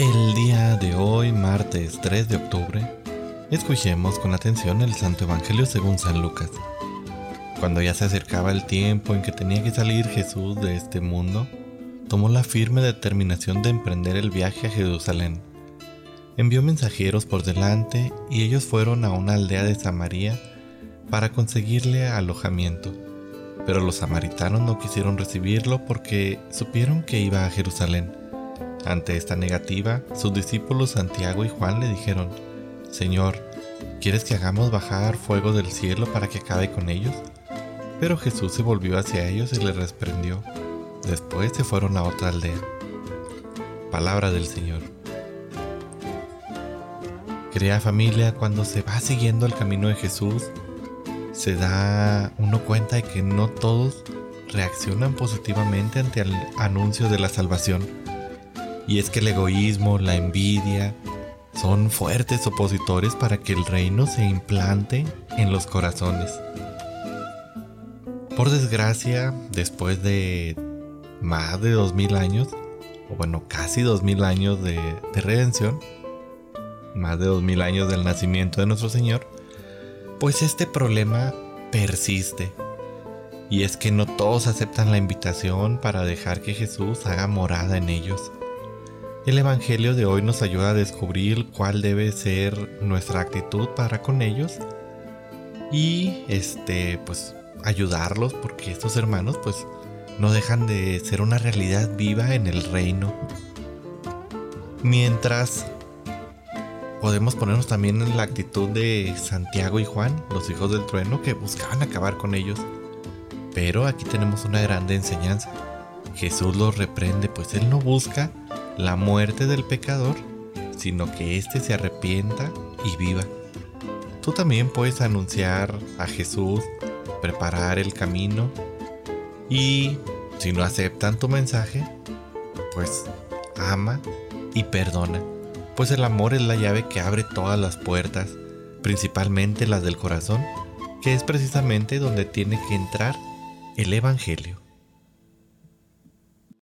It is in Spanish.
El día de hoy, martes 3 de octubre, escuchemos con atención el Santo Evangelio según San Lucas. Cuando ya se acercaba el tiempo en que tenía que salir Jesús de este mundo, tomó la firme determinación de emprender el viaje a Jerusalén. Envió mensajeros por delante y ellos fueron a una aldea de Samaria para conseguirle alojamiento. Pero los samaritanos no quisieron recibirlo porque supieron que iba a Jerusalén. Ante esta negativa, sus discípulos Santiago y Juan le dijeron, Señor, ¿quieres que hagamos bajar fuego del cielo para que acabe con ellos? Pero Jesús se volvió hacia ellos y les reprendió. Después se fueron a otra aldea. Palabra del Señor. Crea familia cuando se va siguiendo el camino de Jesús, se da uno cuenta de que no todos reaccionan positivamente ante el anuncio de la salvación. Y es que el egoísmo, la envidia, son fuertes opositores para que el reino se implante en los corazones. Por desgracia, después de más de dos mil años, o bueno, casi dos mil años de, de redención, más de dos mil años del nacimiento de nuestro Señor, pues este problema persiste. Y es que no todos aceptan la invitación para dejar que Jesús haga morada en ellos. El Evangelio de hoy nos ayuda a descubrir cuál debe ser nuestra actitud para con ellos y este pues ayudarlos porque estos hermanos pues no dejan de ser una realidad viva en el reino. Mientras podemos ponernos también en la actitud de Santiago y Juan, los hijos del trueno, que buscaban acabar con ellos. Pero aquí tenemos una grande enseñanza. Jesús los reprende, pues Él no busca la muerte del pecador, sino que éste se arrepienta y viva. Tú también puedes anunciar a Jesús preparar el camino y si no aceptan tu mensaje, pues ama y perdona, pues el amor es la llave que abre todas las puertas, principalmente las del corazón, que es precisamente donde tiene que entrar el Evangelio.